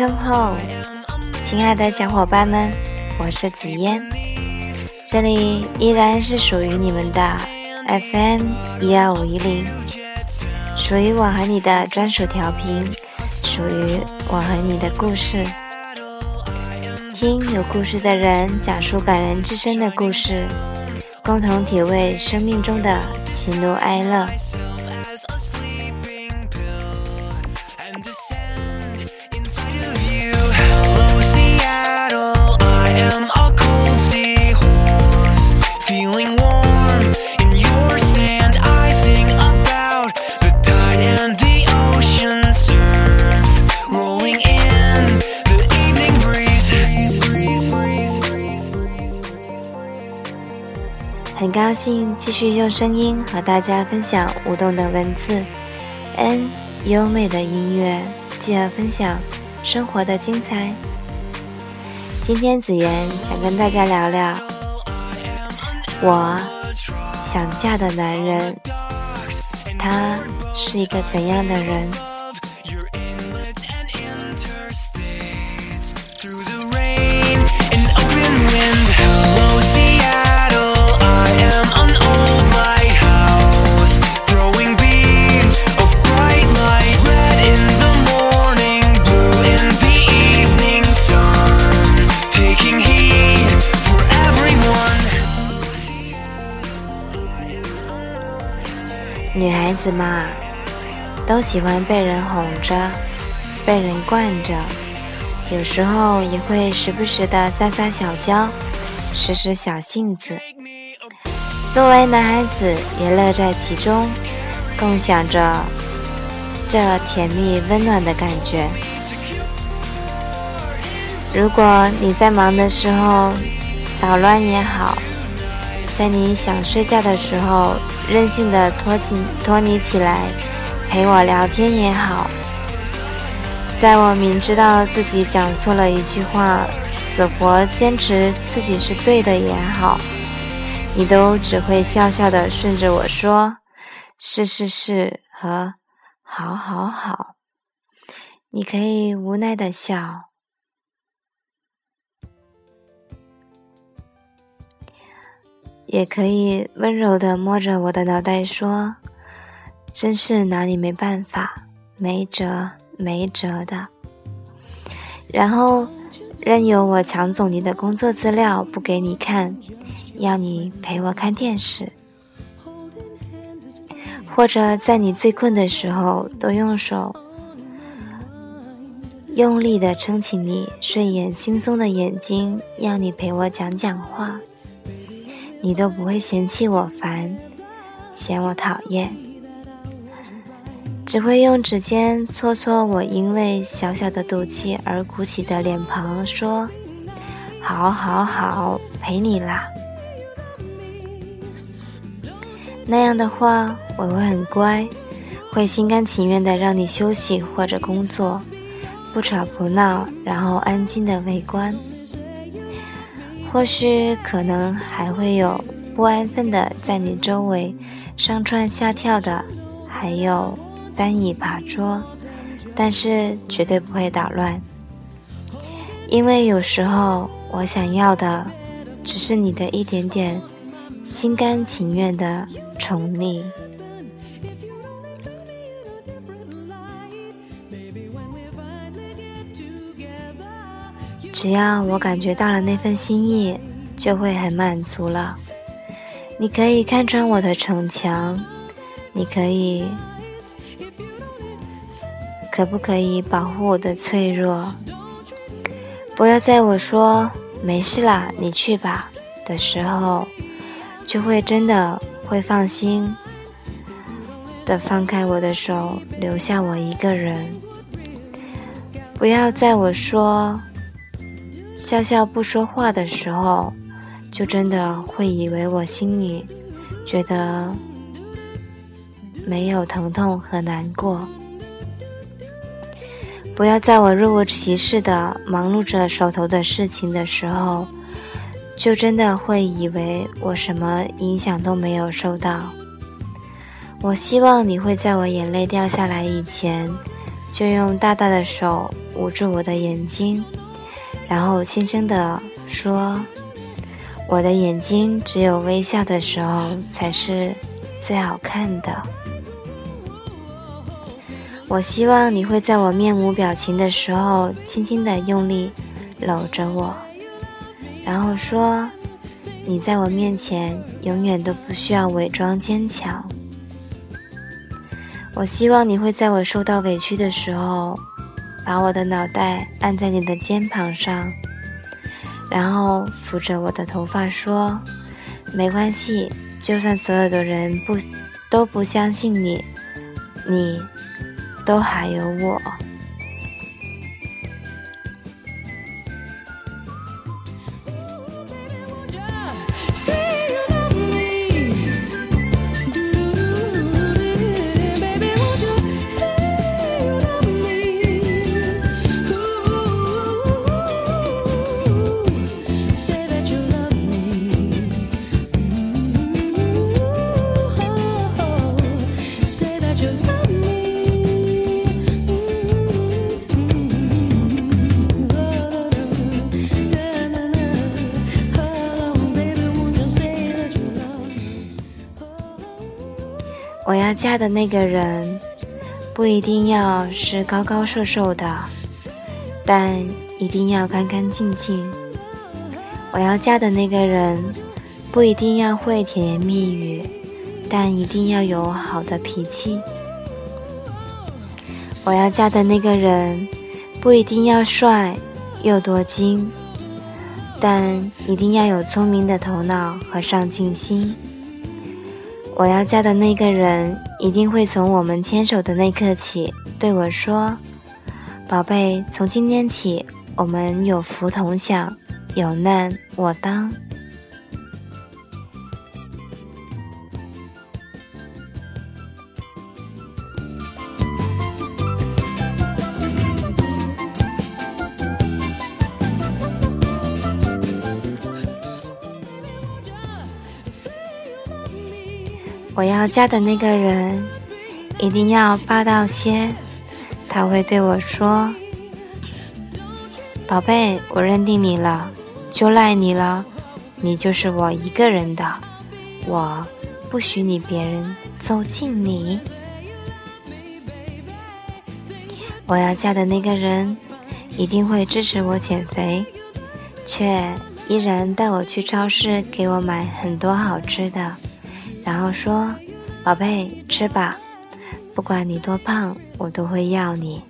Come home，亲爱的小伙伴们，我是紫嫣，这里依然是属于你们的 FM 一二五一零，属于我和你的专属调频，属于我和你的故事。听有故事的人讲述感人至深的故事，共同体味生命中的喜怒哀乐。继续用声音和大家分享舞动的文字，N 优美的音乐，继而分享生活的精彩。今天子妍想跟大家聊聊，我想嫁的男人，他是一个怎样的人？女孩子嘛，都喜欢被人哄着，被人惯着，有时候也会时不时的撒撒小娇，使使小性子。作为男孩子，也乐在其中，共享着这甜蜜温暖的感觉。如果你在忙的时候捣乱也好，在你想睡觉的时候。任性的拖起拖你起来，陪我聊天也好。在我明知道自己讲错了一句话，死活坚持自己是对的也好，你都只会笑笑的顺着我说“是是是”和“好好好”。你可以无奈的笑。也可以温柔的摸着我的脑袋说：“真是拿你没办法，没辙没辙的。”然后任由我抢走你的工作资料不给你看，要你陪我看电视，或者在你最困的时候都用手用力的撑起你睡眼惺忪的眼睛，要你陪我讲讲话。你都不会嫌弃我烦，嫌我讨厌，只会用指尖搓搓我因为小小的赌气而鼓起的脸庞，说：“好好好，陪你啦。”那样的话，我会很乖，会心甘情愿的让你休息或者工作，不吵不闹，然后安静的围观。或许可能还会有不安分的在你周围上蹿下跳的，还有翻椅爬桌，但是绝对不会捣乱，因为有时候我想要的只是你的一点点心甘情愿的宠溺。只要我感觉到了那份心意，就会很满足了。你可以看穿我的逞强，你可以，可不可以保护我的脆弱？不要在我说没事啦，你去吧的时候，就会真的会放心的放开我的手，留下我一个人。不要在我说。笑笑不说话的时候，就真的会以为我心里觉得没有疼痛和难过。不要在我若无其事的忙碌着手头的事情的时候，就真的会以为我什么影响都没有受到。我希望你会在我眼泪掉下来以前，就用大大的手捂住我的眼睛，然后轻声地说：“我的眼睛只有微笑的时候才是最好看的。我希望你会在我面无表情的时候，轻轻地用力搂着我，然后说：‘你在我面前永远都不需要伪装坚强。’”我希望你会在我受到委屈的时候，把我的脑袋按在你的肩膀上，然后抚着我的头发说：“没关系，就算所有的人不都不相信你，你都还有我。”我要嫁的那个人，不一定要是高高瘦瘦的，但一定要干干净净。我要嫁的那个人，不一定要会甜言蜜语，但一定要有好的脾气。我要嫁的那个人，不一定要帅又多金，但一定要有聪明的头脑和上进心。我要嫁的那个人一定会从我们牵手的那刻起对我说：“宝贝，从今天起，我们有福同享，有难我当。”我要嫁的那个人一定要霸道些，他会对我说：“宝贝，我认定你了，就赖你了，你就是我一个人的，我不许你别人走近你。”我要嫁的那个人一定会支持我减肥，却依然带我去超市给我买很多好吃的。然后说：“宝贝，吃吧，不管你多胖，我都会要你。”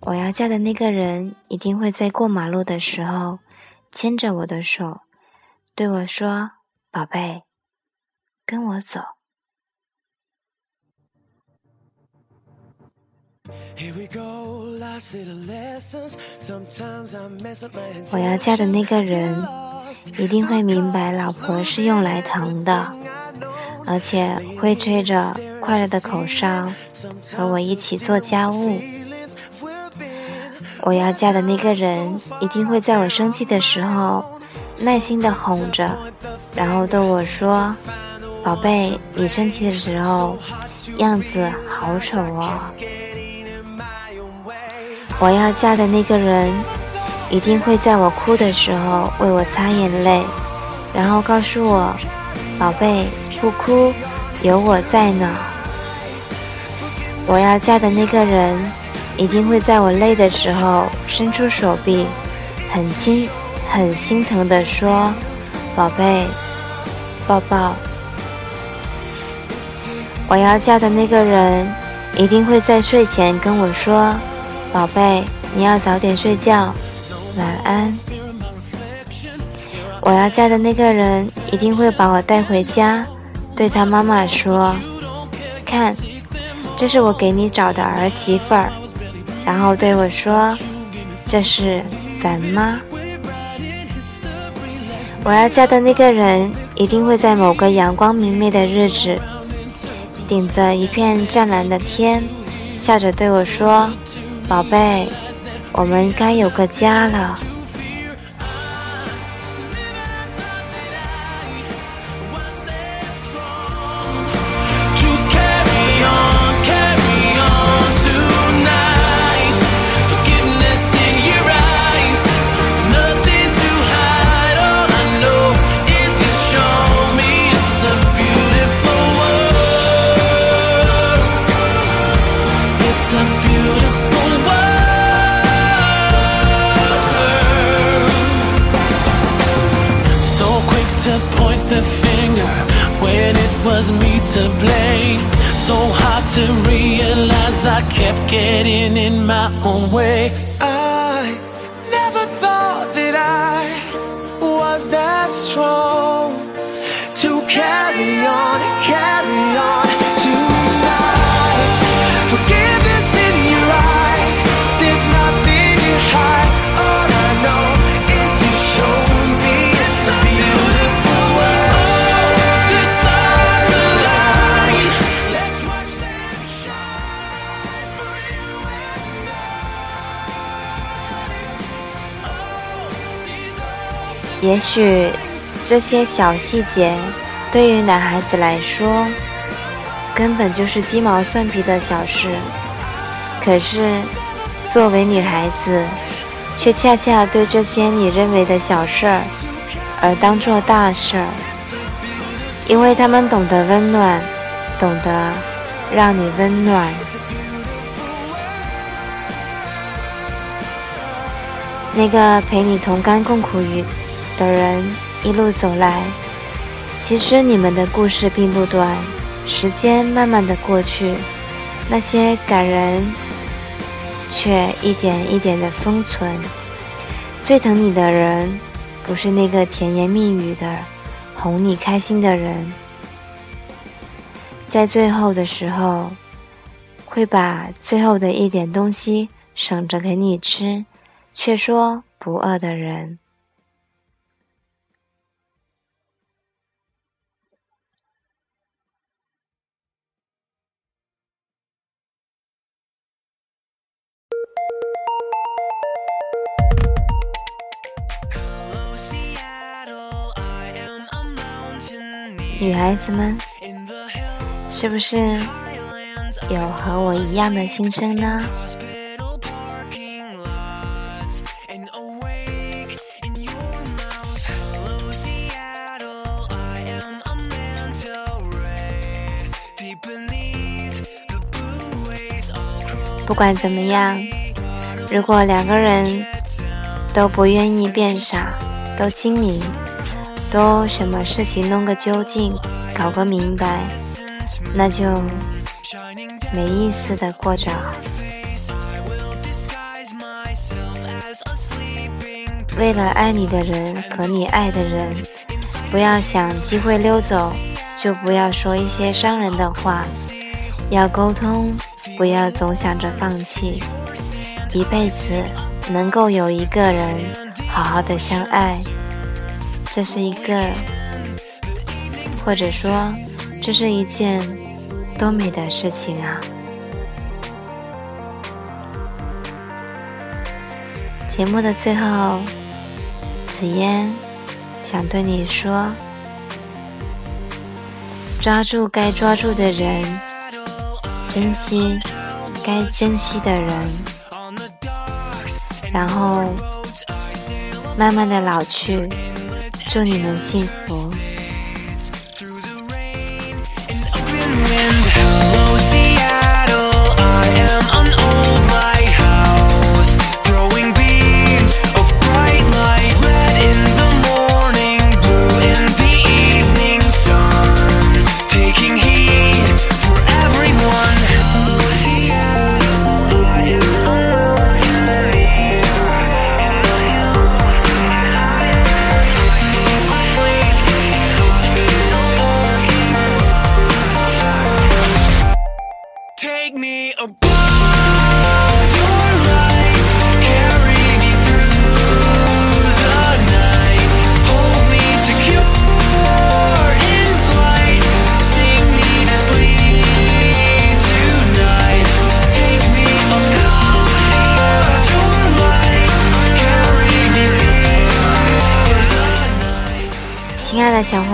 我要嫁的那个人一定会在过马路的时候牵着我的手，对我说：“宝贝，跟我走。” 我要嫁的那个人。一定会明白，老婆是用来疼的，而且会吹着快乐的口哨，和我一起做家务。我要嫁的那个人，一定会在我生气的时候，耐心的哄着，然后对我说：“宝贝，你生气的时候，样子好丑哦。”我要嫁的那个人。一定会在我哭的时候为我擦眼泪，然后告诉我：“宝贝，不哭，有我在呢。”我要嫁的那个人一定会在我累的时候伸出手臂，很亲、很心疼地说：“宝贝，抱抱。”我要嫁的那个人一定会在睡前跟我说：“宝贝，你要早点睡觉。”晚安。我要嫁的那个人一定会把我带回家，对他妈妈说：“看，这是我给你找的儿媳妇儿。”然后对我说：“这是咱妈。”我要嫁的那个人一定会在某个阳光明媚的日子，顶着一片湛蓝的天，笑着对我说：“宝贝。”我们该有个家了。the finger when it was me to blame. So hard to realize I kept getting in my own way. I never thought that I was that strong to carry on, carry on. 也许这些小细节对于男孩子来说，根本就是鸡毛蒜皮的小事，可是作为女孩子，却恰恰对这些你认为的小事儿而当做大事，因为他们懂得温暖，懂得让你温暖。那个陪你同甘共苦与的人一路走来，其实你们的故事并不短。时间慢慢的过去，那些感人却一点一点的封存。最疼你的人，不是那个甜言蜜语的哄你开心的人，在最后的时候，会把最后的一点东西省着给你吃，却说不饿的人。女孩子们，是不是有和我一样的心声呢？不管怎么样，如果两个人都不愿意变傻，都精明。都什么事情弄个究竟，搞个明白，那就没意思的过着。为了爱你的人和你爱的人，不要想机会溜走，就不要说一些伤人的话。要沟通，不要总想着放弃。一辈子能够有一个人好好的相爱，这是一个，或者说，这是一件多美的事情啊！节目的最后，紫嫣想对你说：抓住该抓住的人，珍惜该珍惜的人，然后慢慢的老去。祝你们幸福。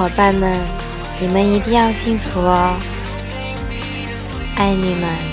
伙伴们，你们一定要幸福哦！爱你们。